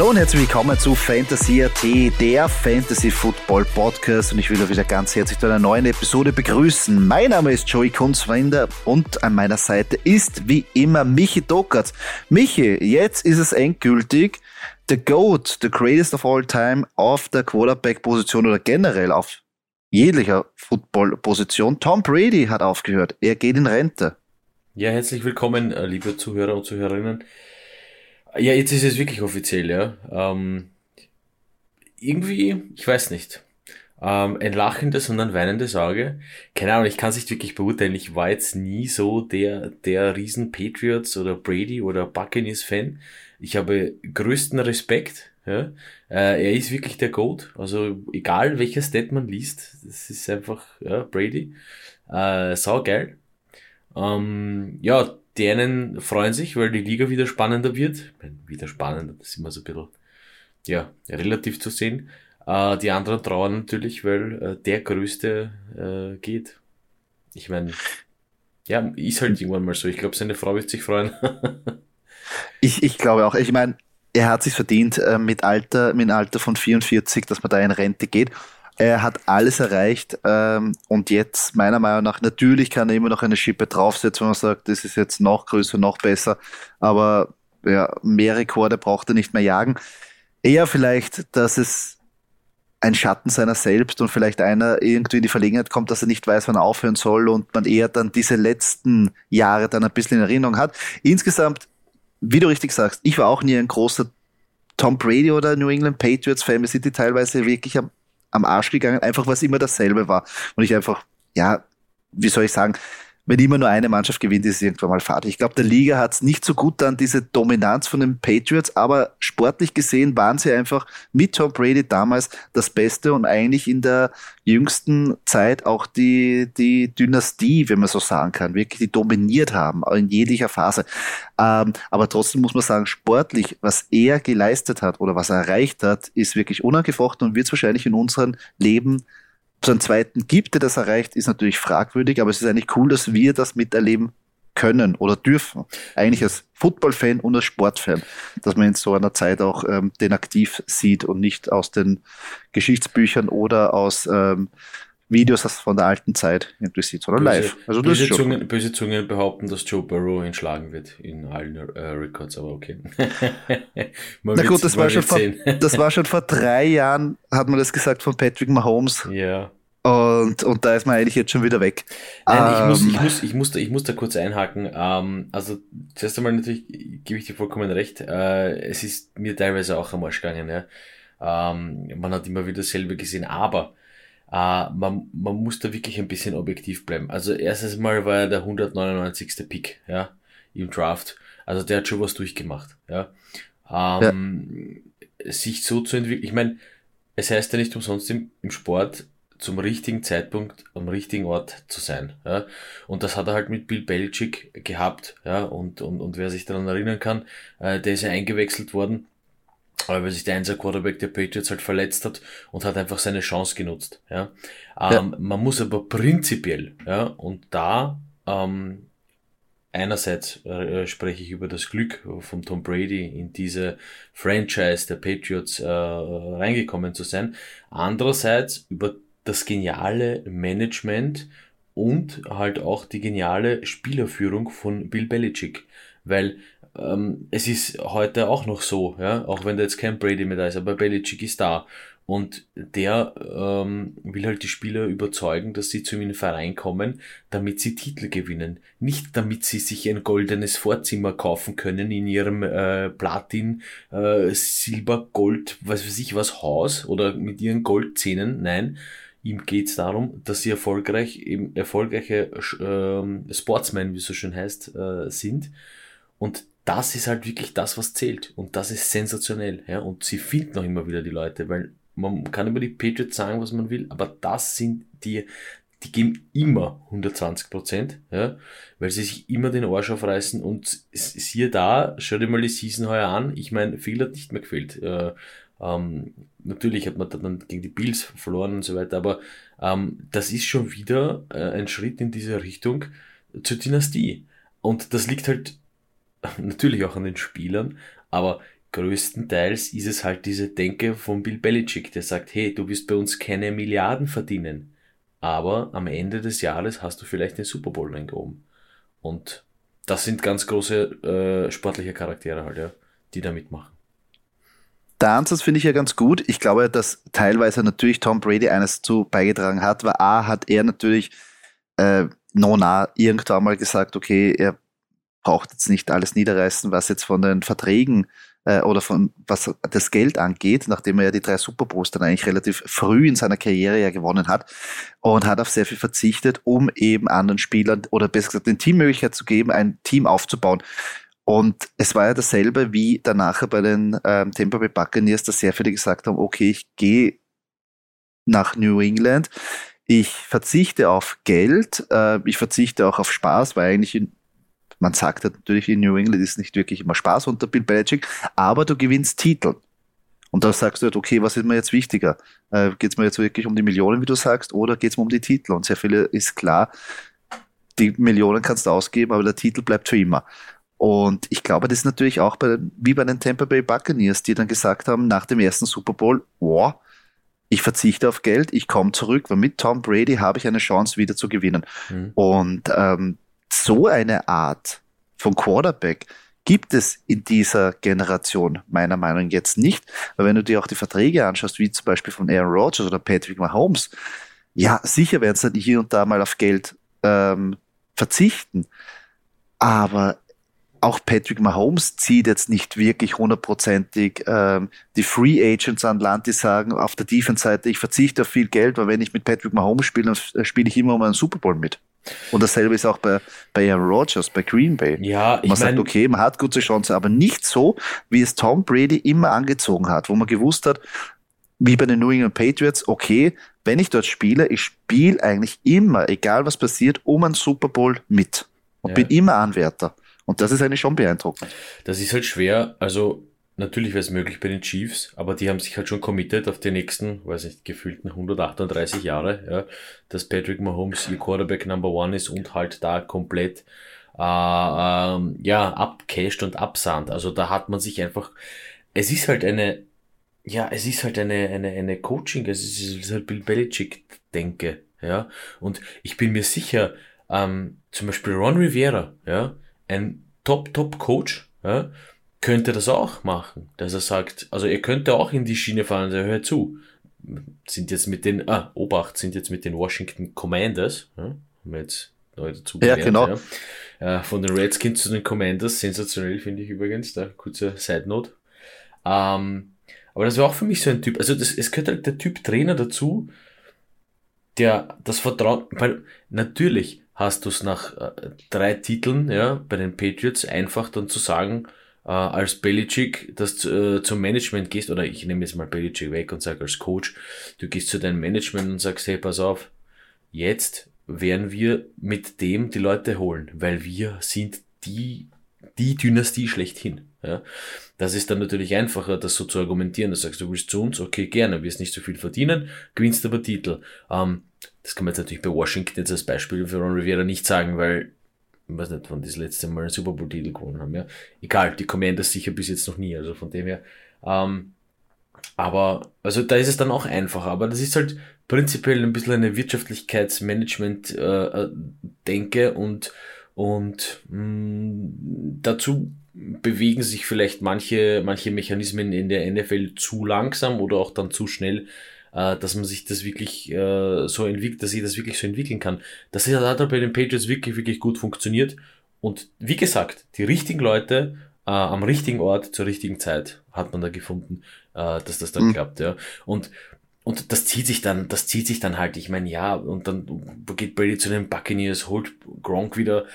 Hallo und herzlich willkommen zu Fantasy AT, der Fantasy Football Podcast und ich will euch wieder ganz herzlich zu einer neuen Episode begrüßen. Mein Name ist Joey Kunzwender und an meiner Seite ist wie immer Michi Dockert. Michi, jetzt ist es endgültig. The GOAT, the greatest of all time auf der Quarterback-Position oder generell auf jeglicher Football-Position. Tom Brady hat aufgehört. Er geht in Rente. Ja, herzlich willkommen, äh, liebe Zuhörer und Zuhörerinnen. Ja, jetzt ist es wirklich offiziell, ja. Ähm, irgendwie, ich weiß nicht. Ähm, ein lachendes und ein weinendes Auge. Keine Ahnung, ich kann es nicht wirklich beurteilen. Ich war jetzt nie so der, der riesen Patriots oder Brady oder Buccaneers Fan. Ich habe größten Respekt. Ja. Äh, er ist wirklich der Goat. Also egal welcher Stat man liest, das ist einfach ja, Brady. Äh, sau geil. Ähm, ja, die einen freuen sich, weil die Liga wieder spannender wird. Wieder spannender, das ist immer so ein bisschen, ja, relativ zu sehen. Äh, die anderen trauern natürlich, weil äh, der Größte äh, geht. Ich meine, ja, ist halt irgendwann mal so. Ich glaube, seine Frau wird sich freuen. ich, ich glaube auch. Ich meine, er hat sich verdient äh, mit Alter, mit Alter von 44, dass man da in Rente geht. Er hat alles erreicht ähm, und jetzt meiner Meinung nach, natürlich kann er immer noch eine Schippe draufsetzen, wenn man sagt, das ist jetzt noch größer, noch besser, aber ja, mehr Rekorde braucht er nicht mehr jagen. Eher vielleicht, dass es ein Schatten seiner selbst und vielleicht einer irgendwie in die Verlegenheit kommt, dass er nicht weiß, wann er aufhören soll und man eher dann diese letzten Jahre dann ein bisschen in Erinnerung hat. Insgesamt, wie du richtig sagst, ich war auch nie ein großer Tom Brady oder New England Patriots Fan. Wir sind die teilweise wirklich am am Arsch gegangen, einfach es immer dasselbe war. Und ich einfach, ja, wie soll ich sagen, wenn immer nur eine Mannschaft gewinnt, ist es irgendwann mal fad. Ich glaube, der Liga hat es nicht so gut an diese Dominanz von den Patriots, aber sportlich gesehen waren sie einfach mit Tom Brady damals das Beste und eigentlich in der jüngsten Zeit auch die, die Dynastie, wenn man so sagen kann, wirklich die dominiert haben, in jeglicher Phase. Ähm, aber trotzdem muss man sagen, sportlich, was er geleistet hat oder was er erreicht hat, ist wirklich unangefochten und wird es wahrscheinlich in unserem Leben so einen zweiten gibt, der das erreicht, ist natürlich fragwürdig, aber es ist eigentlich cool, dass wir das miterleben können oder dürfen. Eigentlich als Football-Fan und als Sportfan, dass man in so einer Zeit auch ähm, den aktiv sieht und nicht aus den Geschichtsbüchern oder aus ähm, Videos von der alten Zeit sieht, sondern böse, live. Also böse, Zungen, böse Zungen behaupten, dass Joe Burrow ihn schlagen wird in allen äh, Records, aber okay. Na gut, das war, schon vor, das war schon vor drei Jahren, hat man das gesagt von Patrick Mahomes. Ja. Und, und da ist man eigentlich jetzt schon wieder weg. Nein, ich, muss, ich, ähm, muss, ich, muss da, ich muss da kurz einhaken. Ähm, also, zuerst einmal natürlich gebe ich dir vollkommen recht. Äh, es ist mir teilweise auch am Arsch gegangen. Ja. Ähm, man hat immer wieder dasselbe gesehen, aber Uh, man, man muss da wirklich ein bisschen objektiv bleiben. Also erstes Mal war er der 199. Pick, ja, im Draft. Also der hat schon was durchgemacht, ja. Ähm, ja. Sich so zu entwickeln, ich meine, es heißt ja nicht umsonst im, im Sport, zum richtigen Zeitpunkt am richtigen Ort zu sein. Ja? Und das hat er halt mit Bill Belichick gehabt. Ja? Und, und, und wer sich daran erinnern kann, äh, der ist ja eingewechselt worden weil sich der Einser Quarterback der Patriots halt verletzt hat und hat einfach seine Chance genutzt. Ja. Ähm, ja. Man muss aber prinzipiell, ja, und da ähm, einerseits äh, spreche ich über das Glück von Tom Brady in diese Franchise der Patriots äh, reingekommen zu sein, andererseits über das geniale Management und halt auch die geniale Spielerführung von Bill Belichick, weil ähm, es ist heute auch noch so, ja, auch wenn da jetzt kein Brady mehr da ist, aber Belichick ist da. Und der ähm, will halt die Spieler überzeugen, dass sie zu ihm in den Verein kommen, damit sie Titel gewinnen. Nicht damit sie sich ein goldenes Vorzimmer kaufen können in ihrem äh, Platin, äh, Silber, Gold, was weiß ich was, Haus oder mit ihren Goldzähnen. Nein, ihm geht's darum, dass sie erfolgreich, eben erfolgreiche äh, Sportsmen, wie es so schön heißt, äh, sind. Und das ist halt wirklich das, was zählt. Und das ist sensationell. Ja? Und sie finden auch immer wieder die Leute, weil man kann über die Patriots sagen, was man will, aber das sind die, die geben immer 120 Prozent, ja, weil sie sich immer den Arsch aufreißen und siehe da, schau dir mal die Season heuer an. Ich meine, viel hat nicht mehr gefehlt. Äh, ähm, natürlich hat man dann gegen die Bills verloren und so weiter, aber ähm, das ist schon wieder äh, ein Schritt in diese Richtung zur Dynastie. Und das liegt halt natürlich auch an den Spielern, aber größtenteils ist es halt diese Denke von Bill Belichick, der sagt, hey, du wirst bei uns keine Milliarden verdienen, aber am Ende des Jahres hast du vielleicht den Super Bowl reingehoben. Und das sind ganz große äh, sportliche Charaktere halt, ja, die da mitmachen. Der Ansatz finde ich ja ganz gut. Ich glaube, dass teilweise natürlich Tom Brady eines zu beigetragen hat, weil A hat er natürlich äh, Nona irgendwann mal gesagt, okay, er braucht jetzt nicht alles niederreißen, was jetzt von den Verträgen äh, oder von was das Geld angeht, nachdem er ja die drei Super dann eigentlich relativ früh in seiner Karriere ja gewonnen hat und hat auf sehr viel verzichtet, um eben anderen Spielern oder besser gesagt den Team Möglichkeit zu geben, ein Team aufzubauen. Und es war ja dasselbe wie danach bei den ähm, Tampa Bay Buccaneers, dass sehr viele gesagt haben, okay, ich gehe nach New England, ich verzichte auf Geld, äh, ich verzichte auch auf Spaß, weil eigentlich in, man sagt natürlich in New England ist nicht wirklich immer Spaß unter Bill Belichick, aber du gewinnst Titel. Und da sagst du halt, okay, was ist mir jetzt wichtiger? Äh, geht es mir jetzt wirklich um die Millionen, wie du sagst, oder geht es mir um die Titel? Und sehr viele ist klar, die Millionen kannst du ausgeben, aber der Titel bleibt für immer. Und ich glaube, das ist natürlich auch bei, wie bei den Tampa Bay Buccaneers, die dann gesagt haben, nach dem ersten Super Bowl, wow, ich verzichte auf Geld, ich komme zurück, weil mit Tom Brady habe ich eine Chance, wieder zu gewinnen. Mhm. Und ähm, so eine Art von Quarterback gibt es in dieser Generation meiner Meinung nach jetzt nicht. Weil wenn du dir auch die Verträge anschaust, wie zum Beispiel von Aaron Rodgers oder Patrick Mahomes, ja, sicher werden sie dann hier und da mal auf Geld ähm, verzichten. Aber auch Patrick Mahomes zieht jetzt nicht wirklich hundertprozentig ähm, die Free Agents an Land, die sagen auf der Defense-Seite, ich verzichte auf viel Geld, weil wenn ich mit Patrick Mahomes spiele, dann spiele ich immer um einen Super Bowl mit. Und dasselbe ist auch bei, bei Aaron Rodgers, bei Green Bay. Ja, ich man sagt, okay, man hat gute Chance, aber nicht so, wie es Tom Brady immer angezogen hat, wo man gewusst hat, wie bei den New England Patriots, okay, wenn ich dort spiele, ich spiele eigentlich immer, egal was passiert, um einen Super Bowl mit. Und ja. bin immer Anwärter. Und das ist eigentlich schon beeindruckend. Das ist halt schwer. Also natürlich wäre es möglich bei den Chiefs, aber die haben sich halt schon committed auf die nächsten, weiß nicht, gefühlten 138 Jahre, ja, dass Patrick Mahomes ihr Quarterback Number One ist und halt da komplett äh, ähm, ja, abcasht und absahnt. Also da hat man sich einfach, es ist halt eine, ja, es ist halt eine, eine, eine Coaching, es ist, halt Bill Belichick-Denke, ja. Und ich bin mir sicher, ähm, zum Beispiel Ron Rivera, ja, ein Top-Top-Coach ja, könnte das auch machen, dass er sagt, also er könnte auch in die Schiene fahren und sagen, hör zu, sind jetzt mit den, ah, Obacht, sind jetzt mit den Washington Commanders, ja, haben wir jetzt neu dazu gelernt, ja, genau. Ja, äh, von den Redskins zu den Commanders, sensationell finde ich übrigens, da kurze Side Note. Ähm, aber das war auch für mich so ein Typ, also das, es gehört halt der Typ Trainer dazu, der das Vertrauen, weil natürlich, hast du es nach äh, drei Titeln, ja, bei den Patriots einfach dann zu sagen, äh, als Belichick, dass du äh, zum Management gehst, oder ich nehme jetzt mal Belichick weg und sage als Coach, du gehst zu deinem Management und sagst, hey, pass auf, jetzt werden wir mit dem die Leute holen, weil wir sind die, die Dynastie schlechthin. Ja. Das ist dann natürlich einfacher, das so zu argumentieren. Du sagst, du willst zu uns, okay, gerne, wirst nicht so viel verdienen, gewinnst aber Titel. Ähm, das kann man jetzt natürlich bei Washington jetzt als Beispiel für Ron Rivera nicht sagen, weil, ich weiß nicht, wann die das letzte Mal einen Super Bowl-Titel gewonnen haben, ja. Egal, die Commanders sicher bis jetzt noch nie, also von dem her. Ähm, aber, also da ist es dann auch einfacher, aber das ist halt prinzipiell ein bisschen eine Wirtschaftlichkeitsmanagement-Denke äh, und, und mh, mm, dazu bewegen sich vielleicht manche, manche Mechanismen in der NFL zu langsam oder auch dann zu schnell, äh, dass man sich das wirklich äh, so entwickelt, dass ich das wirklich so entwickeln kann. Das hat halt bei den Patriots wirklich, wirklich gut funktioniert. Und wie gesagt, die richtigen Leute äh, am richtigen Ort zur richtigen Zeit hat man da gefunden, äh, dass das dann mhm. klappt, ja. Und und das zieht sich dann, das zieht sich dann halt, ich meine, ja, und dann geht Brady zu den Buccaneers, holt Gronk wieder,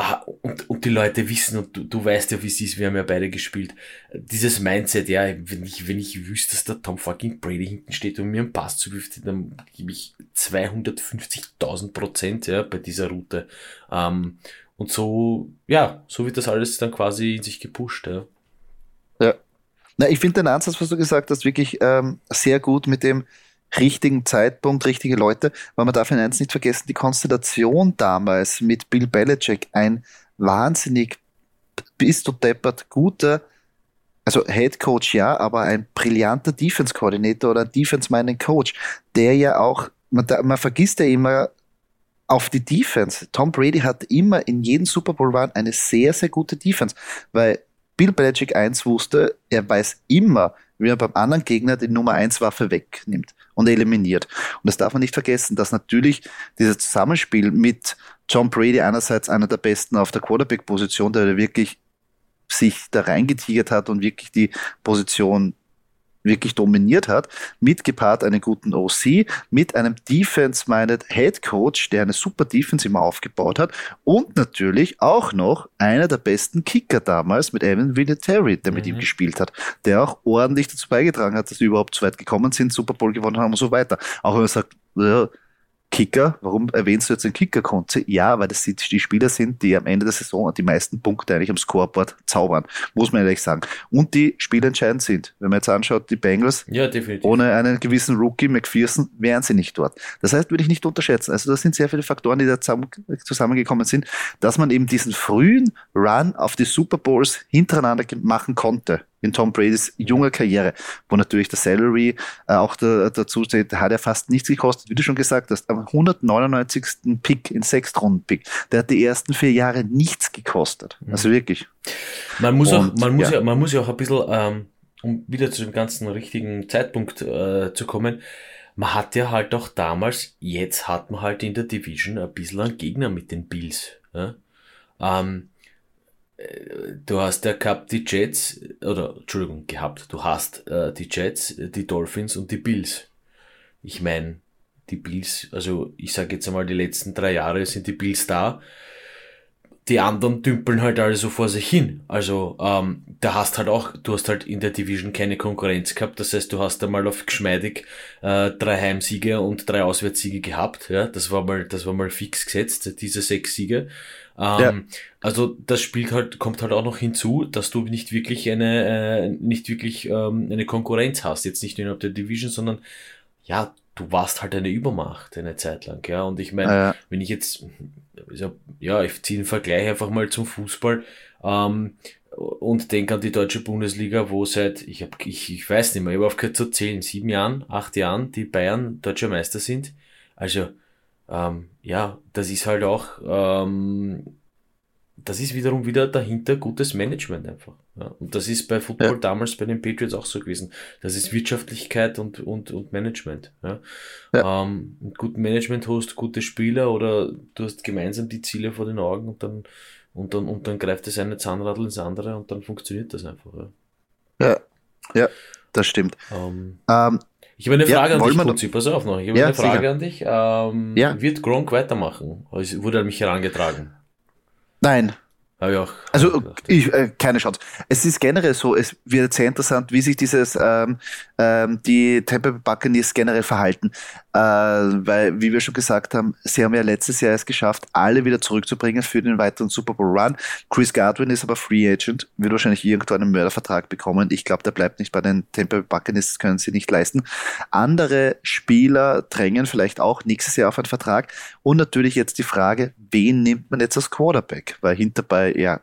Ah, und, und die Leute wissen, und du, du weißt ja, wie es ist, wir haben ja beide gespielt, dieses Mindset, ja, wenn ich, wenn ich wüsste, dass der Tom fucking Brady hinten steht und mir einen Pass zuwirft, dann gebe ich 250.000 Prozent, ja, bei dieser Route. Ähm, und so, ja, so wird das alles dann quasi in sich gepusht, ja. Ja. Na, ich finde den Ansatz, was du gesagt hast, wirklich ähm, sehr gut mit dem, richtigen Zeitpunkt, richtige Leute, weil man darf in eins nicht vergessen, die Konstellation damals mit Bill Belichick, ein wahnsinnig, bist du deppert, guter also Head Coach ja, aber ein brillanter Defense Coordinator oder Defense Minded Coach, der ja auch, man, man vergisst ja immer auf die Defense. Tom Brady hat immer in jedem Super Bowl Run eine sehr, sehr gute Defense, weil Bill Belichick eins wusste, er weiß immer, wie er beim anderen Gegner die Nummer 1 Waffe wegnimmt und eliminiert. Und das darf man nicht vergessen, dass natürlich dieses Zusammenspiel mit Tom Brady einerseits einer der besten auf der Quarterback-Position, der wirklich sich da reingetigert hat und wirklich die Position wirklich dominiert hat, mitgepaart einen guten OC, mit einem Defense-minded Head Coach, der eine super Defense immer aufgebaut hat und natürlich auch noch einer der besten Kicker damals mit Evan Vinatieri, der mit mhm. ihm gespielt hat, der auch ordentlich dazu beigetragen hat, dass sie überhaupt so weit gekommen sind, Super Bowl gewonnen haben und so weiter. Auch wenn man sagt, ja, Kicker, warum erwähnst du jetzt den Kicker-Konzi? Ja, weil das die Spieler sind, die am Ende der Saison die meisten Punkte eigentlich am Scoreboard zaubern, muss man ehrlich sagen. Und die spielentscheidend sind. Wenn man jetzt anschaut, die Bengals, ja, ohne einen gewissen Rookie, McPherson, wären sie nicht dort. Das heißt, würde ich nicht unterschätzen. Also das sind sehr viele Faktoren, die da zusammengekommen sind, dass man eben diesen frühen Run auf die Super Bowls hintereinander machen konnte in Tom Bradys junger Karriere, wo natürlich der Salary äh, auch da, dazu steht, hat er fast nichts gekostet, wie du schon gesagt hast, am 199. Pick in Sechstrunden-Pick, der hat die ersten vier Jahre nichts gekostet. Mhm. Also wirklich. Man muss Und, auch, man muss ja. ja. man muss ja auch ein bisschen, ähm, um wieder zu dem ganzen richtigen Zeitpunkt äh, zu kommen, man hat ja halt auch damals, jetzt hat man halt in der Division ein bisschen einen Gegner mit den Bills. Ja? Ähm, du hast ja gehabt die Jets, oder Entschuldigung, gehabt, du hast äh, die Jets, die Dolphins und die Bills. Ich meine, die Bills, also ich sage jetzt einmal, die letzten drei Jahre sind die Bills da. Die anderen dümpeln halt alle so vor sich hin. Also ähm, da hast halt auch, du hast halt in der Division keine Konkurrenz gehabt. Das heißt, du hast einmal auf geschmeidig äh, drei Heimsiege und drei Auswärtssiege gehabt. Ja, das war mal, das war mal fix gesetzt, diese sechs Siege. Ähm, ja. Also das spielt halt, kommt halt auch noch hinzu, dass du nicht wirklich eine, äh, nicht wirklich ähm, eine Konkurrenz hast. Jetzt nicht nur innerhalb der Division, sondern ja, du warst halt eine Übermacht eine Zeit lang, ja. Und ich meine, ja. wenn ich jetzt, ja, ich ziehe den Vergleich einfach mal zum Fußball ähm, und denke an die deutsche Bundesliga, wo seit, ich habe, ich, ich weiß nicht mehr, ich habe aufgehört zu zählen, sieben Jahren, acht Jahren, die Bayern deutscher Meister sind. Also ähm, ja, das ist halt auch, ähm, das ist wiederum wieder dahinter gutes Management einfach. Ja. Und das ist bei Football ja. damals bei den Patriots auch so gewesen. Das ist Wirtschaftlichkeit und, und, und Management. Ja. ja. Ähm, mit gutem Management hast du gute Spieler oder du hast gemeinsam die Ziele vor den Augen und dann, und dann, und dann greift das eine Zahnradl ins andere und dann funktioniert das einfach. Ja, ja, ja das stimmt. Ähm, ähm, ich habe eine Frage ja, an dich, Kutzi, pass auf noch. Ich habe ja, eine Frage sicher. an dich. Ähm, ja. Wird Gronk weitermachen? Es wurde an mich herangetragen. Nein. Habe ich auch. Also ich, äh, keine Chance. Es ist generell so, es wird sehr interessant, wie sich dieses ähm, ähm, die Tampa Buccaneers generell verhalten, weil wie wir schon gesagt haben, sie haben ja letztes Jahr es geschafft, alle wieder zurückzubringen für den weiteren Super Bowl Run. Chris Godwin ist aber Free Agent, wird wahrscheinlich irgendwo einen Mördervertrag bekommen. Ich glaube, der bleibt nicht bei den Tampa Buccaneers, das können sie nicht leisten. Andere Spieler drängen vielleicht auch nächstes Jahr auf einen Vertrag und natürlich jetzt die Frage, wen nimmt man jetzt als Quarterback, weil hinterbei ja,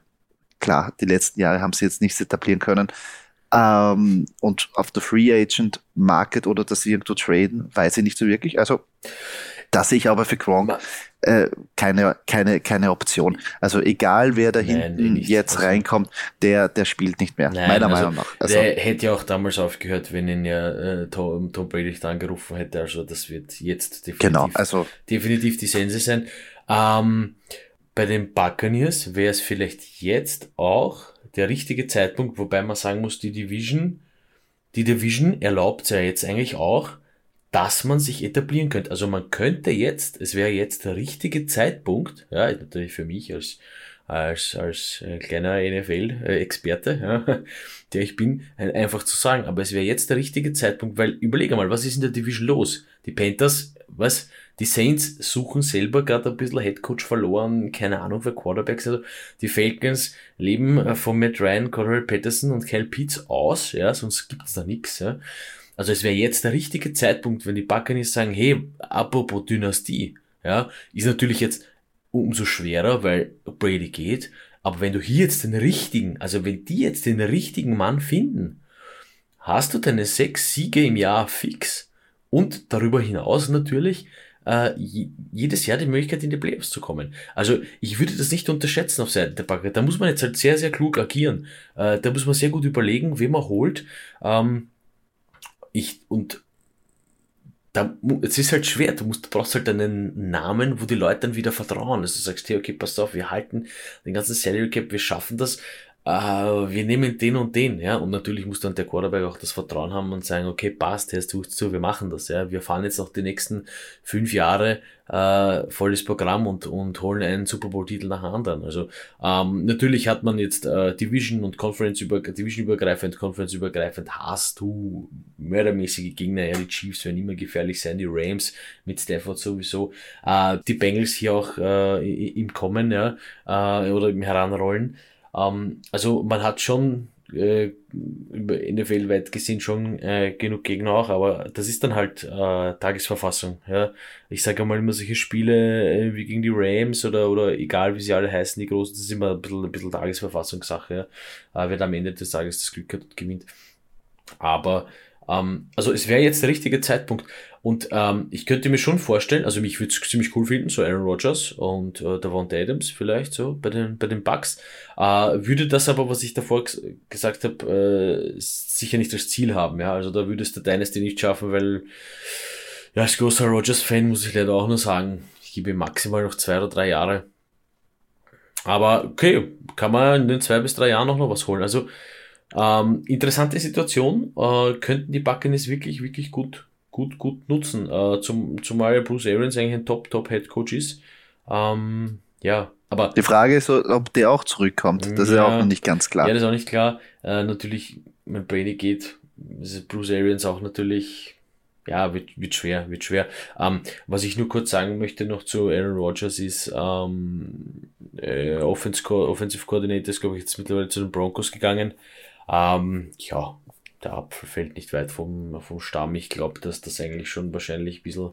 klar, die letzten Jahre haben sie jetzt nichts etablieren können. Ähm, und auf der Free Agent Market oder dass sie irgendwo traden, weiß ich nicht so wirklich. Also, das sehe ich aber für Gronk äh, keine, keine, keine Option. Also egal wer da hinten Nein, jetzt also, reinkommt, der, der spielt nicht mehr, Nein, meiner also, Meinung nach. Also, der hätte ja auch damals aufgehört, wenn ihn ja äh, Tom, Tom Brady angerufen hätte. Also das wird jetzt definitiv, genau, also, definitiv die Sense sein. Ähm, bei den Buccaneers wäre es vielleicht jetzt auch der richtige Zeitpunkt, wobei man sagen muss, die Division, die Division erlaubt ja jetzt eigentlich auch, dass man sich etablieren könnte. Also man könnte jetzt, es wäre jetzt der richtige Zeitpunkt, ja, natürlich für mich als als, als äh, kleiner NFL-Experte, ja, der ich bin, einfach zu sagen, aber es wäre jetzt der richtige Zeitpunkt, weil überlege mal, was ist in der Division los? Die Panthers, was? Die Saints suchen selber gerade ein bisschen Headcoach verloren, keine Ahnung für Quarterbacks. Also die Falcons leben äh, von Matt Ryan, Cordell Patterson und Kyle Pitts aus, ja, sonst gibt's da nichts. Ja. Also es wäre jetzt der richtige Zeitpunkt, wenn die Buccaneers sagen, hey, apropos Dynastie, ja, ist natürlich jetzt umso schwerer, weil Brady geht. Aber wenn du hier jetzt den richtigen, also wenn die jetzt den richtigen Mann finden, hast du deine sechs Siege im Jahr fix und darüber hinaus natürlich äh, jedes Jahr die Möglichkeit, in die Playoffs zu kommen. Also ich würde das nicht unterschätzen auf Seiten der Backe. Da muss man jetzt halt sehr, sehr klug agieren. Äh, da muss man sehr gut überlegen, wen man holt. Ähm, ich, und da, es ist halt schwer, du, musst, du brauchst halt einen Namen, wo die Leute dann wieder vertrauen. Also du sagst, hey, okay, pass auf, wir halten den ganzen Salary Cap, wir schaffen das äh, wir nehmen den und den, ja, und natürlich muss dann der Quarterback auch das Vertrauen haben und sagen, okay, passt, der tut zu, wir machen das, ja, wir fahren jetzt noch die nächsten fünf Jahre äh, volles Programm und, und holen einen Super Bowl-Titel nach anderen. Also ähm, natürlich hat man jetzt äh, Division und Conference über Division übergreifend, Conference übergreifend. Hast du mördermäßige Gegner, ja, die Chiefs werden immer gefährlich sein, die Rams mit Stafford sowieso, äh, die Bengals hier auch äh, im Kommen, ja, äh, oder im Heranrollen. Ähm, also man hat schon äh, über NFL weit gesehen schon äh, genug Gegner auch, aber das ist dann halt äh, Tagesverfassung. Ja. Ich sage einmal immer solche Spiele äh, wie gegen die Rams oder, oder egal wie sie alle heißen, die großen, das ist immer ein bisschen, ein bisschen Tagesverfassungssache. Ja. Äh, wer am Ende des Tages das Glück hat und gewinnt. Aber ähm, also es wäre jetzt der richtige Zeitpunkt. Und ähm, ich könnte mir schon vorstellen, also mich würde es ziemlich cool finden, so Aaron Rodgers und äh, Davante Adams vielleicht so bei den, bei den Bucks. Äh, würde das aber, was ich davor gesagt habe, äh, sicher nicht das Ziel haben. Ja, Also da würdest du Dynasty nicht schaffen, weil ja, als großer Rodgers-Fan muss ich leider auch nur sagen, ich gebe maximal noch zwei oder drei Jahre. Aber okay, kann man in den zwei bis drei Jahren noch, noch was holen. Also ähm, interessante Situation, äh, könnten die Buccaneers wirklich, wirklich gut, gut, gut nutzen. Äh, zum, zumal Bruce Arians eigentlich ein Top, Top Head Coach ist. Ähm, ja, aber. Die Frage ist, ob der auch zurückkommt. Das ja, ist ja auch noch nicht ganz klar. Ja, das ist auch nicht klar. Äh, natürlich, wenn Brady geht, ist Bruce Arians auch natürlich ja, wird, wird schwer, wird schwer. Ähm, was ich nur kurz sagen möchte noch zu Aaron Rodgers ist, ähm, äh, Offensive, Offensive Coordinator ist, glaube ich, jetzt mittlerweile zu den Broncos gegangen. Ähm, ja, der Apfel fällt nicht weit vom, vom Stamm. Ich glaube, dass das eigentlich schon wahrscheinlich ein bisschen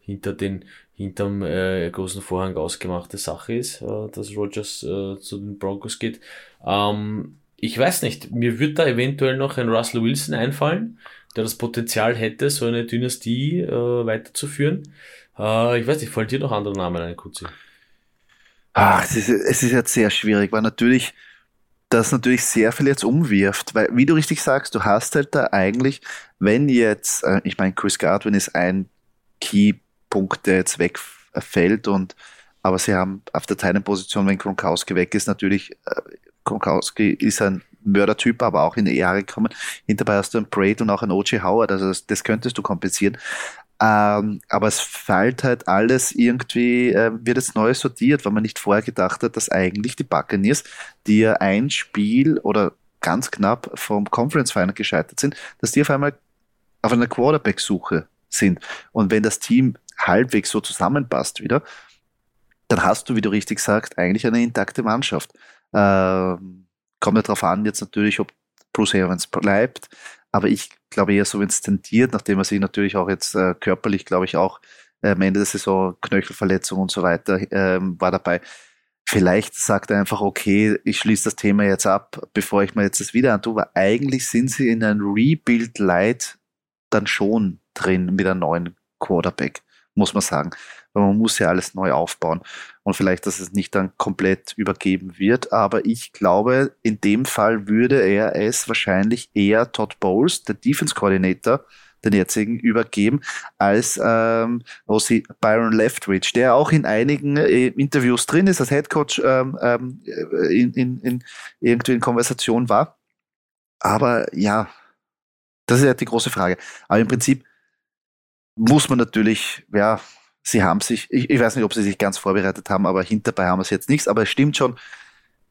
hinter den, hinterm äh, großen Vorhang ausgemachte Sache ist, äh, dass Rogers äh, zu den Broncos geht. Ähm, ich weiß nicht, mir wird da eventuell noch ein Russell Wilson einfallen, der das Potenzial hätte, so eine Dynastie äh, weiterzuführen. Äh, ich weiß nicht, fallen dir noch andere Namen ein, Kutzi? Ach, es ist, es ist jetzt sehr schwierig, weil natürlich das natürlich sehr viel jetzt umwirft, weil, wie du richtig sagst, du hast halt da eigentlich, wenn jetzt, äh, ich meine, Chris Godwin ist ein Key-Punkt, der jetzt wegfällt und aber sie haben auf der Teilenposition, wenn Gronkowski weg ist, natürlich, äh, Gronkowski ist ein Mördertyp, aber auch in die Jahre gekommen. Hinterbei hast du einen Braid und auch einen O.J. Howard, also das, das könntest du kompensieren. Ähm, aber es fällt halt alles irgendwie, äh, wird jetzt neu sortiert, weil man nicht vorher gedacht hat, dass eigentlich die Buccaneers, die ja ein Spiel oder ganz knapp vom Conference Final gescheitert sind, dass die auf einmal auf einer Quarterback-Suche sind. Und wenn das Team halbwegs so zusammenpasst wieder, dann hast du, wie du richtig sagst, eigentlich eine intakte Mannschaft. Ähm, kommt ja darauf an, jetzt natürlich, ob Bruce Evans bleibt, aber ich glaube eher so, wenn es tendiert, nachdem er sich natürlich auch jetzt äh, körperlich, glaube ich, auch äh, am Ende der Saison Knöchelverletzung und so weiter ähm, war dabei. Vielleicht sagt er einfach, okay, ich schließe das Thema jetzt ab, bevor ich mir jetzt das wieder antue, weil eigentlich sind sie in einem Rebuild Light dann schon drin mit einem neuen Quarterback, muss man sagen weil man muss ja alles neu aufbauen. Und vielleicht, dass es nicht dann komplett übergeben wird. Aber ich glaube, in dem Fall würde er es wahrscheinlich eher Todd Bowles, der Defense Coordinator, den jetzigen übergeben, als ähm, Rossi Byron Leftwich, der auch in einigen äh, Interviews drin ist, als Head Coach ähm, ähm, in, in, in irgendwie in Konversation war. Aber ja, das ist ja die große Frage. Aber im Prinzip muss man natürlich, ja, sie haben sich, ich, ich weiß nicht, ob sie sich ganz vorbereitet haben, aber hinterbei haben wir es jetzt nichts. Aber es stimmt schon,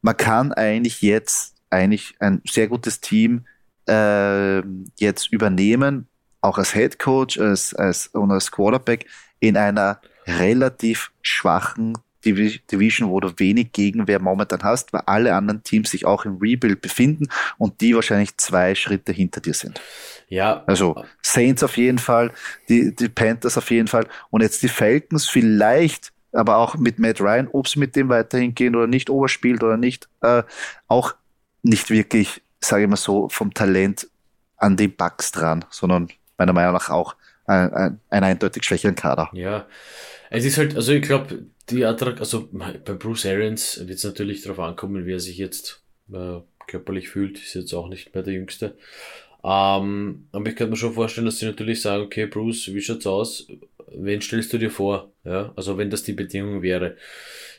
man kann eigentlich jetzt eigentlich ein sehr gutes Team äh, jetzt übernehmen, auch als Head Coach als, als, und als Quarterback in einer relativ schwachen Division, wo du wenig Gegenwehr momentan hast, weil alle anderen Teams sich auch im Rebuild befinden und die wahrscheinlich zwei Schritte hinter dir sind. Ja. Also Saints auf jeden Fall, die, die Panthers auf jeden Fall und jetzt die Falcons vielleicht aber auch mit Matt Ryan, ob sie mit dem weiterhin gehen oder nicht, ob er spielt oder nicht, äh, auch nicht wirklich, sage ich mal so, vom Talent an den Bugs dran, sondern meiner Meinung nach auch ein, ein, ein eindeutig schwächeren Kader. Ja, es ist halt, also ich glaube, die Attrak also bei Bruce Arians wird es natürlich darauf ankommen, wie er sich jetzt äh, körperlich fühlt, ist jetzt auch nicht mehr der Jüngste. Ähm, aber ich kann mir schon vorstellen, dass sie natürlich sagen, okay, Bruce, wie schaut's aus? Wen stellst du dir vor? Ja, also wenn das die Bedingung wäre.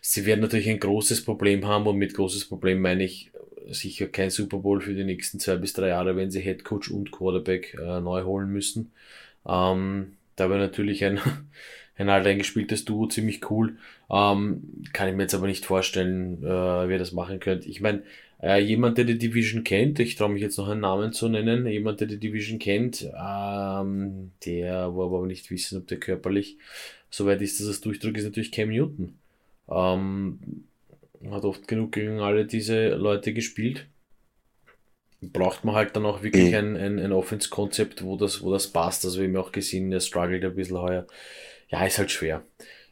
Sie werden natürlich ein großes Problem haben und mit großes Problem meine ich sicher kein Super Bowl für die nächsten zwei bis drei Jahre, wenn sie Head Coach und Quarterback äh, neu holen müssen. Ähm, da wäre natürlich ein, ein alt eingespieltes Duo ziemlich cool. Ähm, kann ich mir jetzt aber nicht vorstellen, äh, wer das machen könnte. Ich meine, äh, jemand, der die Division kennt, ich traue mich jetzt noch einen Namen zu nennen, jemand, der die Division kennt, ähm, der, wo aber nicht wissen, ob der körperlich soweit ist, dass es durchdrückt, ist natürlich Cam Newton. Ähm, hat oft genug gegen alle diese Leute gespielt. Braucht man halt dann auch wirklich mhm. ein, ein, ein Offense-Konzept, wo das, wo das passt. Also, wir auch gesehen, der struggelt ein bisschen heuer. Ja, ist halt schwer.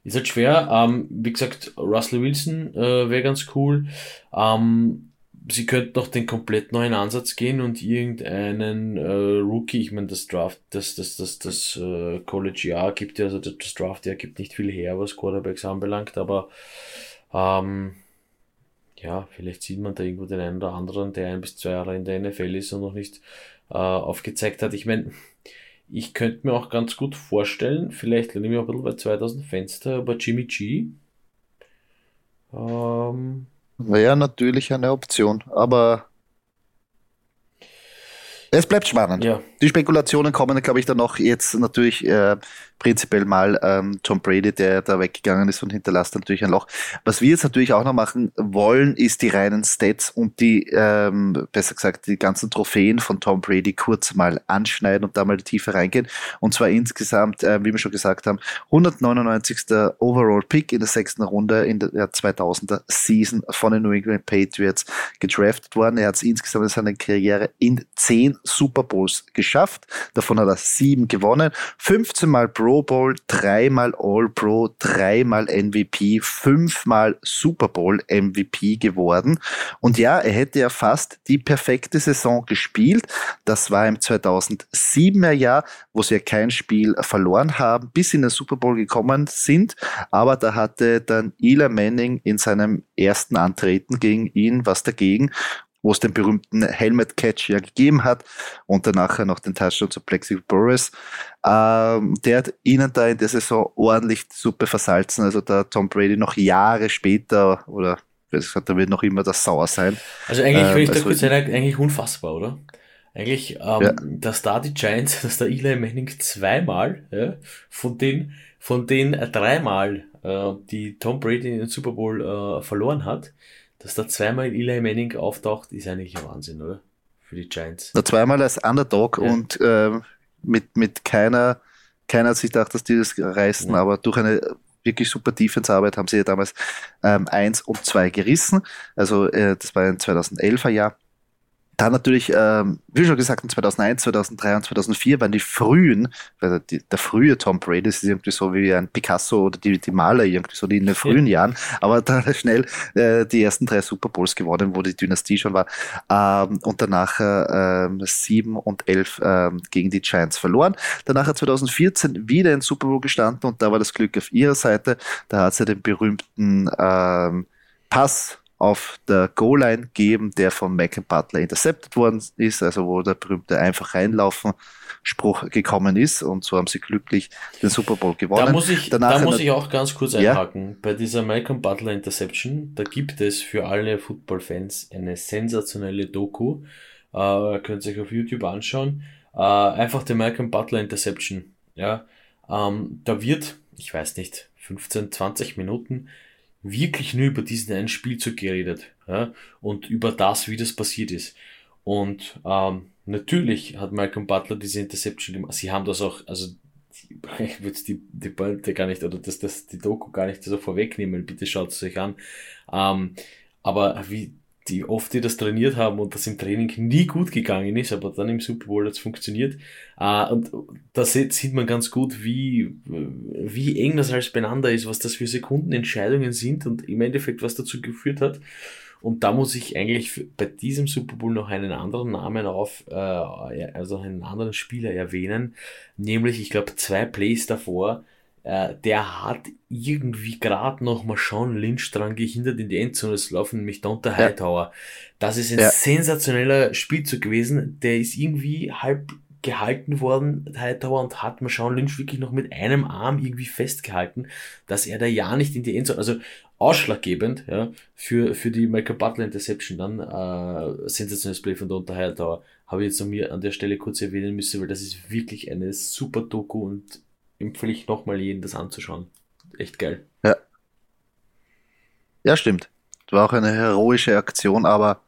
Ist halt schwer. Ähm, wie gesagt, Russell Wilson äh, wäre ganz cool. Ähm, sie könnten noch den komplett neuen Ansatz gehen und irgendeinen äh, Rookie, ich meine, das Draft, das, das, das, das äh, College-Jahr gibt ja, also das Draft-Jahr gibt nicht viel her, was Quarterbacks anbelangt, aber ähm, ja, vielleicht sieht man da irgendwo den einen oder anderen, der ein bis zwei Jahre in der NFL ist und noch nicht äh, aufgezeigt hat. Ich meine, ich könnte mir auch ganz gut vorstellen, vielleicht lerne ich mir ein bisschen bei 2000 Fenster, aber Jimmy G. Ähm, Wäre natürlich eine Option, aber es bleibt spannend. Ja. Die Spekulationen kommen, glaube ich, dann noch jetzt natürlich äh, prinzipiell mal ähm, Tom Brady, der da weggegangen ist und hinterlässt natürlich ein Loch. Was wir jetzt natürlich auch noch machen wollen, ist die reinen Stats und die, ähm, besser gesagt, die ganzen Trophäen von Tom Brady kurz mal anschneiden und da mal tiefer reingehen. Und zwar insgesamt, äh, wie wir schon gesagt haben, 199. Overall Pick in der sechsten Runde in der 2000er Season von den New England Patriots gedraftet worden. Er hat es insgesamt in seiner Karriere in zehn Super Bowls geschafft. Davon hat er sieben gewonnen, 15 Mal Pro Pro Bowl, dreimal All-Pro, dreimal MVP, fünfmal Super Bowl MVP geworden. Und ja, er hätte ja fast die perfekte Saison gespielt. Das war im 2007er Jahr, wo sie ja kein Spiel verloren haben, bis in den Super Bowl gekommen sind. Aber da hatte dann Eli Manning in seinem ersten Antreten gegen ihn was dagegen wo es den berühmten Helmet Catch ja gegeben hat und danach noch den Touchdown zu Plexi Burris. Ähm, der hat ihnen da in der Saison ordentlich die Suppe versalzen. Also da Tom Brady noch Jahre später oder da wird noch immer das sauer sein. Also eigentlich, ähm, wenn ich da also kurz sagen, eigentlich unfassbar, oder? Eigentlich, ähm, ja. dass da die Giants, dass der Eli Manning zweimal, ja, von den, von den dreimal, äh, die Tom Brady in den Super Bowl äh, verloren hat, dass da zweimal Eli Manning auftaucht, ist eigentlich ein Wahnsinn, oder? Für die Giants. Na, zweimal als Underdog ja. und äh, mit, mit keiner, keiner hat sich gedacht, dass die das reißen, ja. aber durch eine wirklich super Defense-Arbeit haben sie ja damals ähm, eins und zwei gerissen. Also äh, das war ein 2011er Jahr. Dann natürlich, ähm, wie schon gesagt, 2001, 2003 und 2004 waren die frühen, also die, der frühe Tom Brady ist irgendwie so wie ein Picasso oder die, die Maler irgendwie so die in den frühen ja. Jahren, aber da schnell äh, die ersten drei Super Bowls gewonnen, wo die Dynastie schon war ähm, und danach äh, sieben und elf äh, gegen die Giants verloren. Danach hat 2014 wieder in Super Bowl gestanden und da war das Glück auf ihrer Seite. Da hat sie den berühmten ähm, Pass auf der Goal-Line geben, der von Mac Butler intercepted worden ist, also wo der berühmte einfach reinlaufen Spruch gekommen ist und so haben sie glücklich den Super Bowl gewonnen. Da muss ich, da muss ich auch ganz kurz einhaken. Ja? Bei dieser Malcolm Butler Interception, da gibt es für alle Football-Fans eine sensationelle Doku. Äh, könnt ihr euch auf YouTube anschauen. Äh, einfach die Malcolm Butler Interception. Ja, ähm, da wird, ich weiß nicht, 15, 20 Minuten wirklich nur über diesen einen Spielzug geredet ja, und über das, wie das passiert ist. Und ähm, natürlich hat Malcolm Butler diese Interception gemacht. Sie haben das auch, also ich würde die, die Pointe gar nicht oder das, das, die Doku gar nicht so vorwegnehmen, bitte schaut es euch an. Ähm, aber wie die oft die das trainiert haben und das im Training nie gut gegangen ist, aber dann im Super Bowl hat es funktioniert. Uh, und da sieht man ganz gut, wie, wie eng das alles beieinander ist, was das für Sekundenentscheidungen sind und im Endeffekt was dazu geführt hat. Und da muss ich eigentlich bei diesem Super Bowl noch einen anderen Namen auf, äh, also einen anderen Spieler erwähnen, nämlich ich glaube zwei Plays davor äh, der hat irgendwie gerade noch mal Sean Lynch dran gehindert in die Endzone zu laufen, nämlich Donta Hightower. Ja. Das ist ein ja. sensationeller Spielzug gewesen. Der ist irgendwie halb gehalten worden, Hightower, und hat man Sean Lynch wirklich noch mit einem Arm irgendwie festgehalten, dass er da ja nicht in die Endzone, also ausschlaggebend, ja, für, für die Michael Butler Interception dann, äh, sensationelles Play von Donta Hightower, habe ich jetzt an mir an der Stelle kurz erwähnen müssen, weil das ist wirklich eine super Doku und empfehle ich nochmal jeden, das anzuschauen. Echt geil. Ja. Ja, stimmt. War auch eine heroische Aktion, aber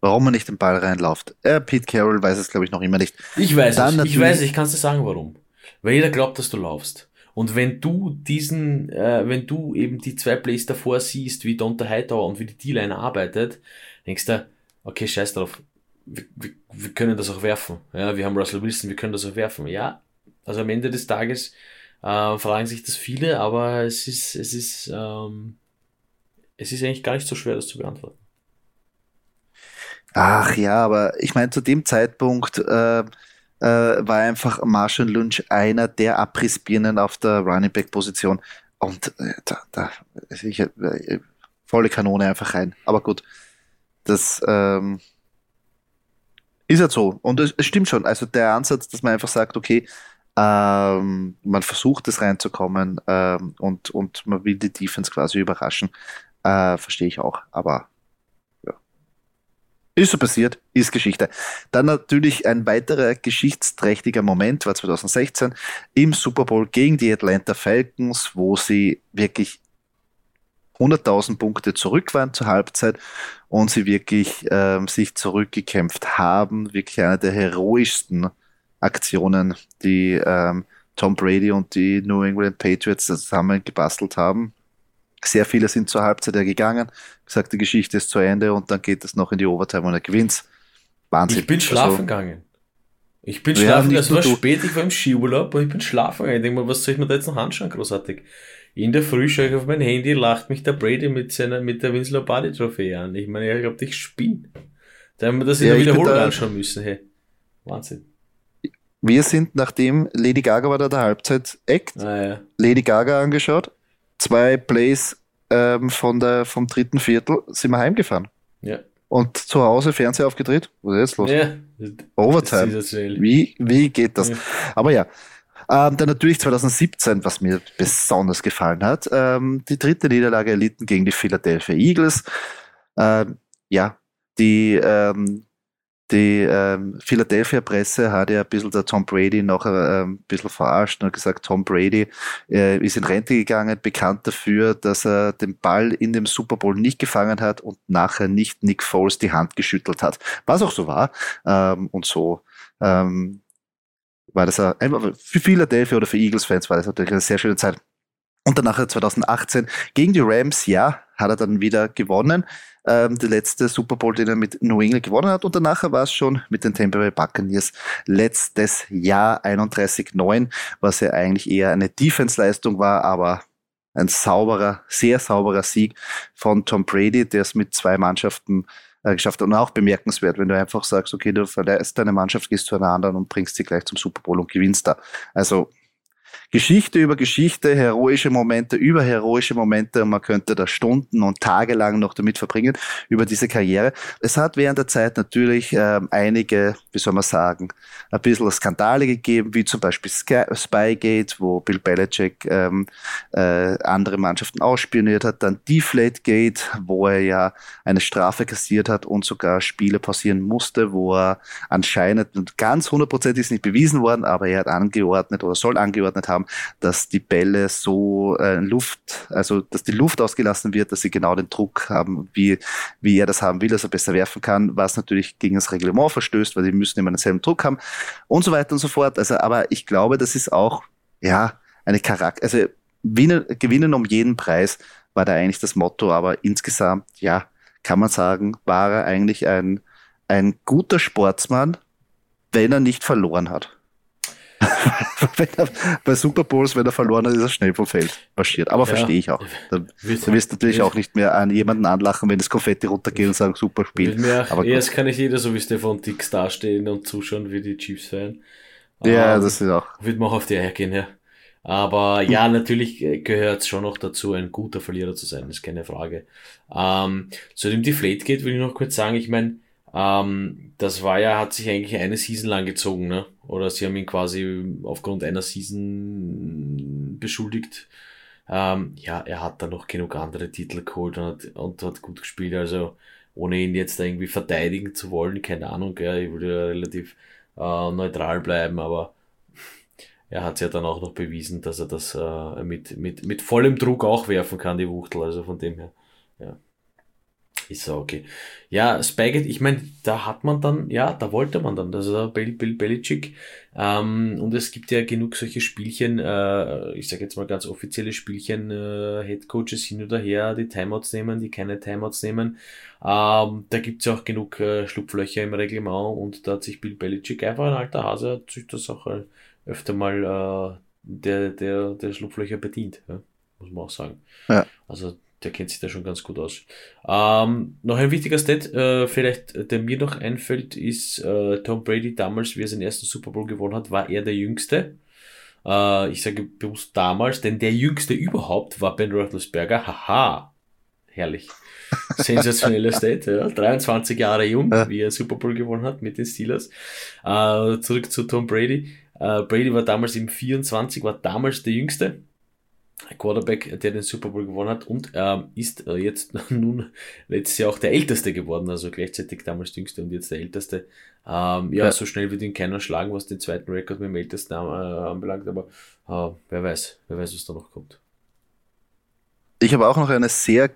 warum man nicht den Ball reinläuft. Äh, Pete Carroll weiß es, glaube ich, noch immer nicht. Ich weiß Dann es. Ich weiß, ich kann es dir sagen, warum. Weil jeder glaubt, dass du laufst. Und wenn du diesen, äh, wenn du eben die zwei Plays davor siehst, wie Donta Hightower und wie die D-Line arbeitet, denkst du, okay, scheiß drauf, wir, wir, wir können das auch werfen. Ja, wir haben Russell Wilson, wir können das auch werfen. Ja, also am Ende des Tages äh, fragen sich das viele, aber es ist, es ist, ähm, es ist eigentlich gar nicht so schwer, das zu beantworten. Ach ja, aber ich meine, zu dem Zeitpunkt äh, äh, war einfach Marshall Lynch einer der Abrissbirnen auf der Running Back Position und äh, da, da ich, äh, volle Kanone einfach rein. Aber gut, das ähm, ist halt so und es, es stimmt schon. Also der Ansatz, dass man einfach sagt, okay, ähm, man versucht es reinzukommen ähm, und, und man will die Defense quasi überraschen. Äh, Verstehe ich auch, aber ja. Ist so passiert, ist Geschichte. Dann natürlich ein weiterer geschichtsträchtiger Moment war 2016 im Super Bowl gegen die Atlanta Falcons, wo sie wirklich 100.000 Punkte zurück waren zur Halbzeit und sie wirklich ähm, sich zurückgekämpft haben. Wirklich einer der heroischsten Aktionen, die ähm, Tom Brady und die New England Patriots zusammen gebastelt haben. Sehr viele sind zur Halbzeit ja gegangen, gesagt, die Geschichte ist zu Ende und dann geht es noch in die Overtime und er gewinnt. Wahnsinn. Ich bin schlafen also, gegangen. Ich bin schlafen, es war spät, ich war im Skiurlaub und ich bin schlafen gegangen. Ich denke mal, was soll ich mir da jetzt noch anschauen, großartig? In der Früh schaue ich auf mein Handy, lacht mich der Brady mit seiner, mit der Winslow Party Trophäe an. Ich meine, ich glaube, ich spinne. Da haben wir das in ja, der Wiederholung anschauen müssen, hey. Wahnsinn. Wir sind, nachdem Lady Gaga war da der Halbzeit-Act, ah, ja. Lady Gaga angeschaut, zwei Plays ähm, von der, vom dritten Viertel, sind wir heimgefahren. Ja. Und zu Hause Fernseher aufgedreht. Was ist jetzt los? Ja. Overtime. Wie, wie geht das? Ja. Aber ja. Ähm, dann natürlich 2017, was mir besonders gefallen hat, ähm, die dritte Niederlage erlitten gegen die Philadelphia Eagles. Ähm, ja, die ähm, die ähm, Philadelphia-Presse hat ja ein bisschen der Tom Brady noch äh, ein bisschen verarscht und gesagt, Tom Brady äh, ist in Rente gegangen, bekannt dafür, dass er den Ball in dem Super Bowl nicht gefangen hat und nachher nicht Nick Foles die Hand geschüttelt hat. Was auch so war. Ähm, und so ähm, war das für Philadelphia oder für Eagles-Fans war das natürlich eine sehr schöne Zeit. Und dann nachher 2018 gegen die Rams, ja, hat er dann wieder gewonnen ähm, der letzte Super Bowl, den er mit New England gewonnen hat. Und danach war es schon mit den Tampa Bay Buccaneers letztes Jahr 31-9, was ja eigentlich eher eine Defense-Leistung war, aber ein sauberer, sehr sauberer Sieg von Tom Brady, der es mit zwei Mannschaften äh, geschafft hat. Und auch bemerkenswert, wenn du einfach sagst, okay, du verlässt deine Mannschaft, gehst zu einer anderen und bringst sie gleich zum Super Bowl und gewinnst da. Also Geschichte über Geschichte, heroische Momente über heroische Momente und man könnte da Stunden und Tage lang noch damit verbringen über diese Karriere. Es hat während der Zeit natürlich ähm, einige, wie soll man sagen, ein bisschen Skandale gegeben, wie zum Beispiel Spygate, wo Bill Belichick ähm, äh, andere Mannschaften ausspioniert hat, dann Deflategate, wo er ja eine Strafe kassiert hat und sogar Spiele pausieren musste, wo er anscheinend ganz hundertprozentig ist nicht bewiesen worden, aber er hat angeordnet oder soll angeordnet haben, haben, dass die Bälle so äh, Luft, also dass die Luft ausgelassen wird, dass sie genau den Druck haben, wie, wie er das haben will, dass er besser werfen kann, was natürlich gegen das Reglement verstößt, weil die müssen immer denselben Druck haben und so weiter und so fort. Also, aber ich glaube, das ist auch, ja, eine Charakter, also gewinnen, gewinnen um jeden Preis war da eigentlich das Motto, aber insgesamt, ja, kann man sagen, war er eigentlich ein, ein guter Sportsmann, wenn er nicht verloren hat. bei Super Bowls, wenn er verloren hat, ist er schnell vom Feld marschiert. Aber ja. verstehe ich auch. Da, du wirst natürlich auch nicht mehr an jemanden anlachen, wenn das Konfetti runtergeht und sagen, super Spiel. Aber erst kann nicht jeder so wie Stefan Dix dastehen und zuschauen wie die Chiefs-Fan. Ja, um, das ist auch. Wird man auch auf die Eier gehen, ja. Aber ja, natürlich gehört es schon noch dazu, ein guter Verlierer zu sein, ist keine Frage. Ähm, zu dem Deflate geht, will ich noch kurz sagen, ich meine, ähm, das war ja, hat sich eigentlich eine Season lang gezogen, ne? Oder sie haben ihn quasi aufgrund einer Season beschuldigt. Ähm, ja, er hat da noch genug andere Titel geholt und hat, und hat gut gespielt, also ohne ihn jetzt irgendwie verteidigen zu wollen, keine Ahnung, ja, ich würde ja relativ äh, neutral bleiben, aber er hat ja dann auch noch bewiesen, dass er das äh, mit, mit, mit vollem Druck auch werfen kann, die Wuchtel. Also von dem her, ja. Ist okay. Ja, Spaghetti, ich meine, da hat man dann, ja, da wollte man dann, das ist Bill, Bill Belichick. Ähm, und es gibt ja genug solche Spielchen, äh, ich sage jetzt mal ganz offizielle Spielchen, äh, Headcoaches hin oder her, die Timeouts nehmen, die keine Timeouts nehmen. Ähm, da gibt's ja auch genug äh, Schlupflöcher im Reglement und da hat sich Bill Belichick einfach ein alter Hase, hat sich das auch äh, öfter mal äh, der, der, der Schlupflöcher bedient, ja, muss man auch sagen. Ja. Also der kennt sich da schon ganz gut aus. Ähm, noch ein wichtiger Stat, äh, vielleicht, der mir noch einfällt, ist äh, Tom Brady damals, wie er seinen ersten Super Bowl gewonnen hat, war er der Jüngste. Äh, ich sage bewusst damals, denn der Jüngste überhaupt war Ben Roethlisberger. Haha, herrlich. Sensationeller State, ja. 23 Jahre jung, wie er Super Bowl gewonnen hat mit den Steelers. Äh, zurück zu Tom Brady. Äh, Brady war damals im 24, war damals der Jüngste. Quarterback, der den Super Bowl gewonnen hat und ähm, ist äh, jetzt nun letztes Jahr auch der Älteste geworden, also gleichzeitig damals Jüngste und jetzt der Älteste. Ähm, ja, ja, so schnell wird ihn keiner schlagen, was den zweiten Rekord mit dem Ältesten äh, anbelangt, aber äh, wer weiß, wer weiß, was da noch kommt. Ich habe auch noch eine sehr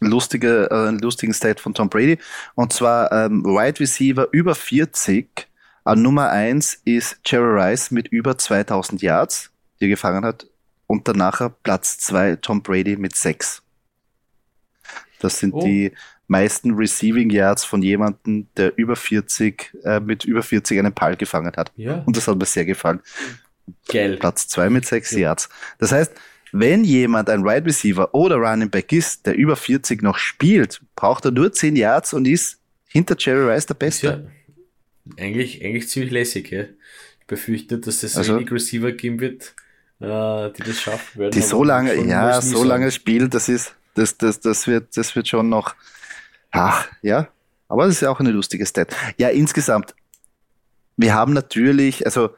lustige, äh, einen lustigen State von Tom Brady und zwar ähm, Wide Receiver über 40. An Nummer 1 ist Jerry Rice mit über 2000 Yards, die er gefangen hat und danach Platz 2 Tom Brady mit 6. Das sind oh. die meisten Receiving Yards von jemandem, der über 40, äh, mit über 40 einen Ball gefangen hat. Ja. Und das hat mir sehr gefallen. Geil. Platz 2 mit 6 ja. Yards. Das heißt, wenn jemand ein Wide Receiver oder Running Back ist, der über 40 noch spielt, braucht er nur 10 Yards und ist hinter Jerry Rice der Beste. Ja, eigentlich, eigentlich ziemlich lässig. Ja. Ich befürchte, dass es also, wenig Receiver geben wird, äh, die das schaffen werden. Die so lange, ja, so sagen. lange spielen, das ist, das, das, das wird, das wird schon noch, ach, ja. Aber das ist ja auch eine lustige Stat. Ja, insgesamt, wir haben natürlich, also,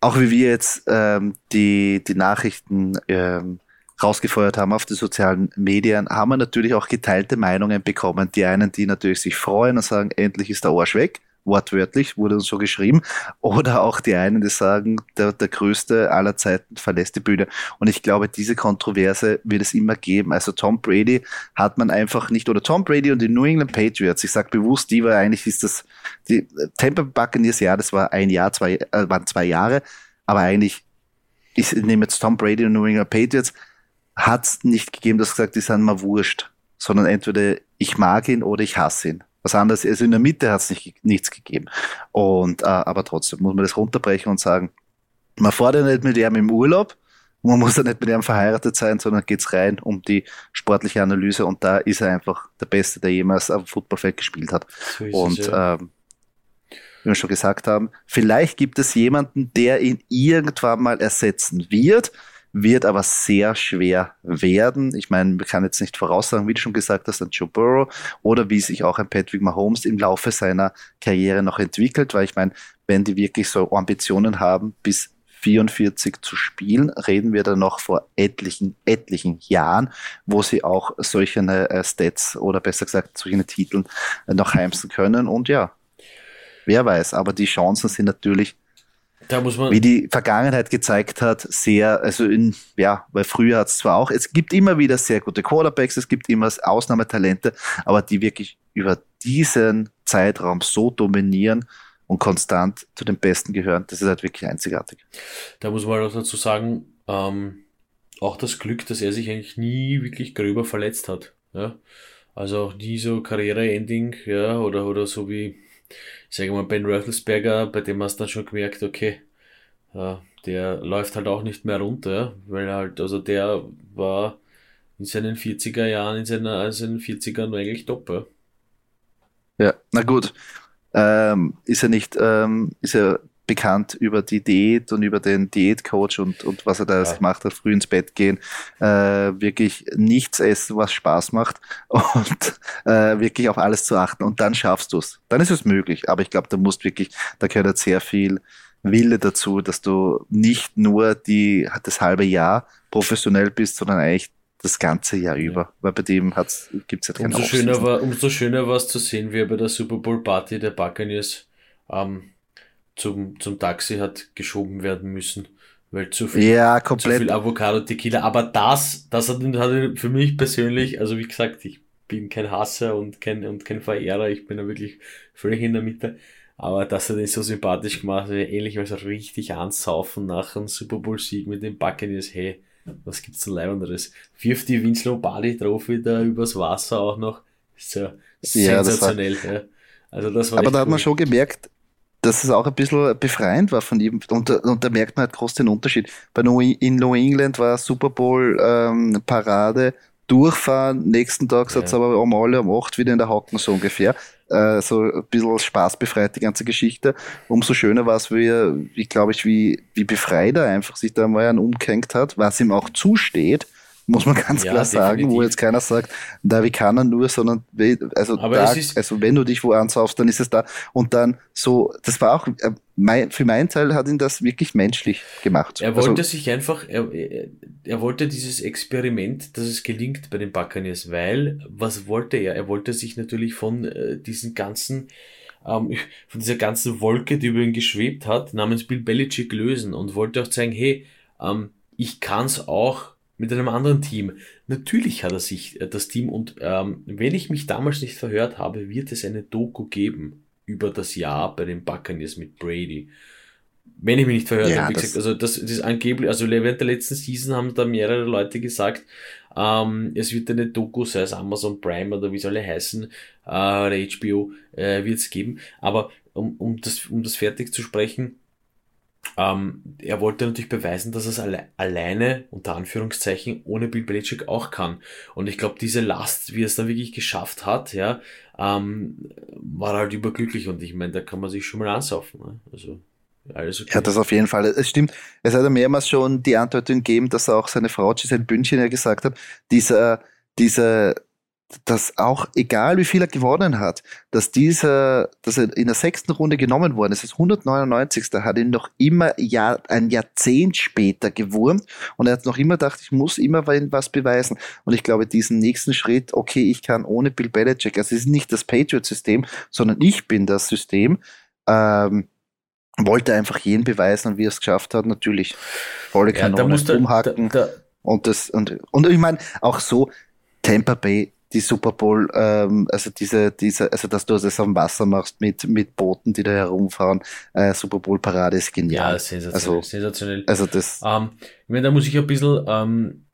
auch wie wir jetzt ähm, die, die Nachrichten ähm, rausgefeuert haben auf die sozialen Medien, haben wir natürlich auch geteilte Meinungen bekommen. Die einen, die natürlich sich freuen und sagen, endlich ist der Arsch weg wortwörtlich, wurde uns so geschrieben. Oder auch die einen, die sagen, der, der größte aller Zeiten verlässt die Bühne. Und ich glaube, diese Kontroverse wird es immer geben. Also Tom Brady hat man einfach nicht, oder Tom Brady und die New England Patriots, ich sage bewusst die, weil eigentlich ist das, die Tampa Buccaneers, ja, das war ein Jahr, zwei, äh, waren zwei Jahre, aber eigentlich, ich nehme jetzt Tom Brady und New England Patriots, hat es nicht gegeben, dass gesagt, die sind mal wurscht, sondern entweder ich mag ihn oder ich hasse ihn. Was anderes, also in der Mitte hat es nicht, nichts gegeben. Und, äh, aber trotzdem muss man das runterbrechen und sagen, man fordert nicht mit ihm im Urlaub, man muss ja nicht mit ihm verheiratet sein, sondern geht's rein um die sportliche Analyse und da ist er einfach der Beste, der jemals am Footballfeld gespielt hat. So und ja. ähm, wie wir schon gesagt haben, vielleicht gibt es jemanden, der ihn irgendwann mal ersetzen wird wird aber sehr schwer werden. Ich meine, man kann jetzt nicht voraussagen, wie du schon gesagt hast, ein Joe Burrow oder wie sich auch ein Patrick Mahomes im Laufe seiner Karriere noch entwickelt, weil ich meine, wenn die wirklich so Ambitionen haben, bis 44 zu spielen, reden wir dann noch vor etlichen, etlichen Jahren, wo sie auch solche äh, Stats oder besser gesagt solche Titel äh, noch heimsen können. Und ja, wer weiß, aber die Chancen sind natürlich da wie die Vergangenheit gezeigt hat, sehr, also in, ja, weil früher hat es zwar auch, es gibt immer wieder sehr gute Quarterbacks, es gibt immer Ausnahmetalente, aber die wirklich über diesen Zeitraum so dominieren und konstant zu den Besten gehören, das ist halt wirklich einzigartig. Da muss man auch dazu sagen, ähm, auch das Glück, dass er sich eigentlich nie wirklich gröber verletzt hat. Ja? Also auch nie so Karriere-Ending, ja, oder, oder so wie, ich sage mal, Ben Roethlisberger, bei dem hast du dann schon gemerkt, okay, der läuft halt auch nicht mehr runter, weil halt, also der war in seinen 40er Jahren, in seiner, in seinen 40ern eigentlich top, ja. Ja, na gut. Ähm, ist er nicht, ähm, ist er bekannt über die Diät und über den Diätcoach und, und was er da ja. gemacht hat, früh ins Bett gehen, äh, wirklich nichts essen, was Spaß macht und äh, wirklich auf alles zu achten und dann schaffst du es. Dann ist es möglich, aber ich glaube, da musst wirklich, da gehört sehr viel Wille dazu, dass du nicht nur die, das halbe Jahr professionell bist, sondern eigentlich das ganze Jahr über, weil bei dem gibt es ja keine umso schöner war Umso schöner war es zu sehen, wie er bei der Super Bowl Party der Buccaneers ähm, zum, zum Taxi hat geschoben werden müssen, weil zu viel, ja, komplett. zu viel Avocado Tequila. Aber das, das hat, hat für mich persönlich, also wie gesagt, ich bin kein Hasser und kein, und kein Verehrer, ich bin da wirklich völlig in der Mitte. Aber das hat ihn so sympathisch gemacht, ähnlich als richtig ansaufen nach einem Super Bowl Sieg mit den Buccaneers, hey, was gibt's denn Leibenderes? Wirft die Vince Lombardi drauf wieder übers Wasser auch noch. So ja, sensationell. War, ja. Also das war Aber da cool. hat man schon gemerkt, dass es auch ein bisschen befreiend war von ihm. Und, und da merkt man halt groß den Unterschied. Bei New, in New England war Super Bowl ähm, Parade, durchfahren, nächsten Tag ja. es aber um alle um acht wieder in der Hocken so ungefähr äh, so ein bisschen spaßbefreit, die ganze Geschichte. Umso schöner war es, wie wie glaube ich, wie, wie befreit er einfach sich da mal einen umgehängt hat, was ihm auch zusteht muss man ganz ja, klar sagen, definitiv. wo jetzt keiner sagt, da wie kann er nur, sondern also, da, also wenn du dich wo ansaufst, dann ist es da. Und dann so, das war auch, äh, mein, für meinen Teil hat ihn das wirklich menschlich gemacht. Er wollte also, sich einfach, er, er wollte dieses Experiment, dass es gelingt bei den Buccaneers, weil, was wollte er? Er wollte sich natürlich von äh, diesen ganzen ähm, von dieser ganzen Wolke, die über ihn geschwebt hat, namens Bill Belichick lösen und wollte auch zeigen, hey, ähm, ich kann's auch mit einem anderen Team. Natürlich hat er sich äh, das Team und ähm, wenn ich mich damals nicht verhört habe, wird es eine Doku geben über das Jahr bei den Buccaneers mit Brady. Wenn ich mich nicht verhört ja, habe, wie gesagt, also das, das ist angeblich, also während der letzten Season haben da mehrere Leute gesagt, ähm, es wird eine Doku, sei es Amazon Prime oder wie soll er heißen, äh, oder HBO, äh, wird es geben. Aber um, um, das, um das fertig zu sprechen, ähm, er wollte natürlich beweisen, dass er es alle, alleine, unter Anführungszeichen, ohne Bill Belichick auch kann. Und ich glaube, diese Last, wie er es dann wirklich geschafft hat, ja, ähm, war halt überglücklich. Und ich meine, da kann man sich schon mal ansaufen. Ne? Also, alles okay. Ja, das auf jeden Fall. Es stimmt. Es hat ja mehrmals schon die Andeutung gegeben, dass auch seine Frau Giselle Bündchen ja gesagt hat, dieser, dieser dass auch egal wie viel er gewonnen hat, dass dieser, dass er in der sechsten Runde genommen worden ist, das 199. hat ihn noch immer Jahr, ein Jahrzehnt später gewurmt und er hat noch immer gedacht, ich muss immer was beweisen. Und ich glaube, diesen nächsten Schritt, okay, ich kann ohne Bill Belichick, also es ist nicht das Patriot-System, sondern ich bin das System, ähm, wollte einfach jeden beweisen und wie er es geschafft hat, natürlich volle Kanone ja, umhaken. Da, da, und das, und, und ich meine, auch so, Tampa Bay die Super Bowl, ähm, also diese, diese, also dass du das am Wasser machst mit, mit Booten, die da herumfahren, äh, Super Bowl Parade ist genial. Ja, sensationell. Also, sensationell. Also das. Ähm, ich meine, da muss ich ein bisschen, ähm,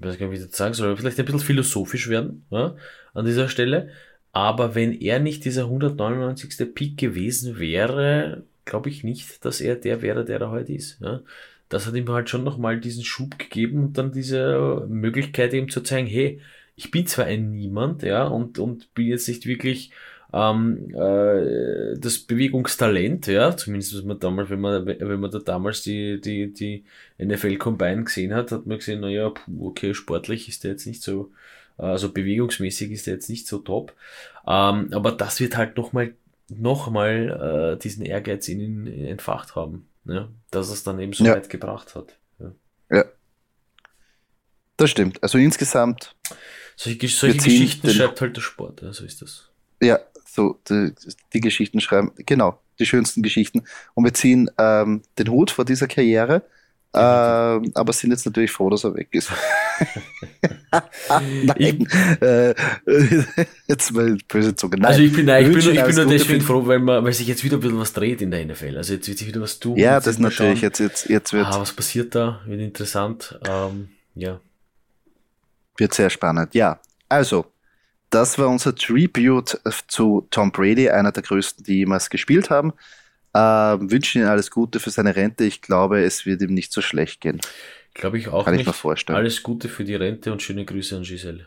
weiß gar nicht, wie ich das sagen soll, vielleicht ein bisschen philosophisch werden, ja, an dieser Stelle. Aber wenn er nicht dieser 199. Pick gewesen wäre, glaube ich nicht, dass er der wäre, der er heute ist. Ja. Das hat ihm halt schon nochmal diesen Schub gegeben und dann diese Möglichkeit eben zu zeigen, hey, ich bin zwar ein Niemand, ja, und, und bin jetzt nicht wirklich ähm, äh, das Bewegungstalent, ja, zumindest was man damals, wenn man, wenn man da damals die, die, die NFL Combine gesehen hat, hat man gesehen, naja, okay, sportlich ist der jetzt nicht so, also bewegungsmäßig ist der jetzt nicht so top. Ähm, aber das wird halt nochmal noch mal, äh, diesen Ehrgeiz in ihn entfacht haben, ja, dass es dann eben so ja. weit gebracht hat. Ja. ja. Das stimmt. Also insgesamt solche, solche Geschichten schreibt halt der Sport, ja, so ist das. Ja, so, die, die, Geschichten schreiben, genau, die schönsten Geschichten. Und wir ziehen ähm, den Hut vor dieser Karriere, ähm, aber sind jetzt natürlich froh, dass er weg ist. Nein, äh, jetzt mal böse Zunge. Nein, also ich bin, nein, ich bin, ich bin nur deswegen froh, weil, man, weil sich jetzt wieder ein bisschen was dreht in der NFL. Also jetzt wird sich wieder was tun. Ja, das natürlich. Jetzt, jetzt, jetzt wird. Ah, was passiert da? Wird interessant. Ähm, ja wird sehr spannend. Ja, also, das war unser Tribute zu Tom Brady, einer der größten, die jemals gespielt haben. Äh, wünschen ihm alles Gute für seine Rente. Ich glaube, es wird ihm nicht so schlecht gehen. Glaube ich auch Kann nicht. ich mir vorstellen. Alles Gute für die Rente und schöne Grüße an Giselle.